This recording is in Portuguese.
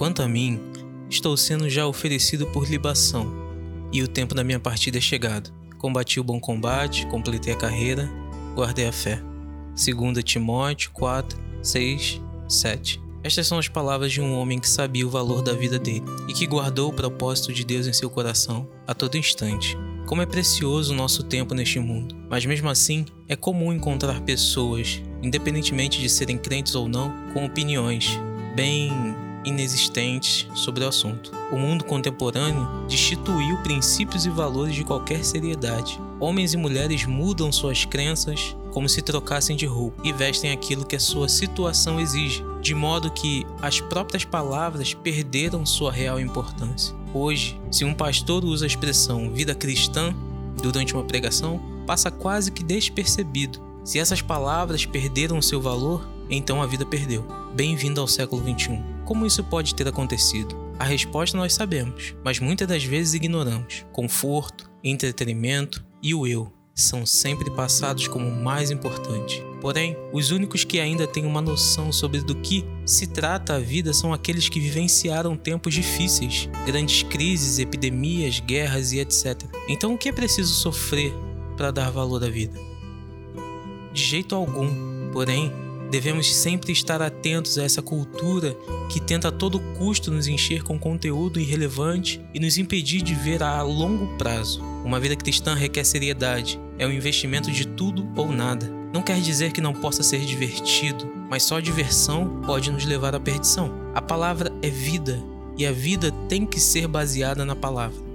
Quanto a mim, estou sendo já oferecido por libação, e o tempo da minha partida é chegado. Combati o bom combate, completei a carreira, guardei a fé. 2 Timóteo 4, 6, 7. Estas são as palavras de um homem que sabia o valor da vida dele e que guardou o propósito de Deus em seu coração a todo instante. Como é precioso o nosso tempo neste mundo, mas mesmo assim é comum encontrar pessoas, independentemente de serem crentes ou não, com opiniões bem inexistentes sobre o assunto. O mundo contemporâneo destituiu princípios e valores de qualquer seriedade. Homens e mulheres mudam suas crenças como se trocassem de roupa e vestem aquilo que a sua situação exige, de modo que as próprias palavras perderam sua real importância. Hoje, se um pastor usa a expressão vida cristã durante uma pregação, passa quase que despercebido. Se essas palavras perderam seu valor, então a vida perdeu. Bem-vindo ao século 21. Como isso pode ter acontecido? A resposta nós sabemos, mas muitas das vezes ignoramos. Conforto, entretenimento e o eu são sempre passados como o mais importante. Porém, os únicos que ainda têm uma noção sobre do que se trata a vida são aqueles que vivenciaram tempos difíceis, grandes crises, epidemias, guerras e etc. Então, o que é preciso sofrer para dar valor à vida? De jeito algum. Porém, Devemos sempre estar atentos a essa cultura que tenta a todo custo nos encher com conteúdo irrelevante e nos impedir de ver a longo prazo. Uma vida cristã requer seriedade, é um investimento de tudo ou nada. Não quer dizer que não possa ser divertido, mas só diversão pode nos levar à perdição. A palavra é vida e a vida tem que ser baseada na palavra.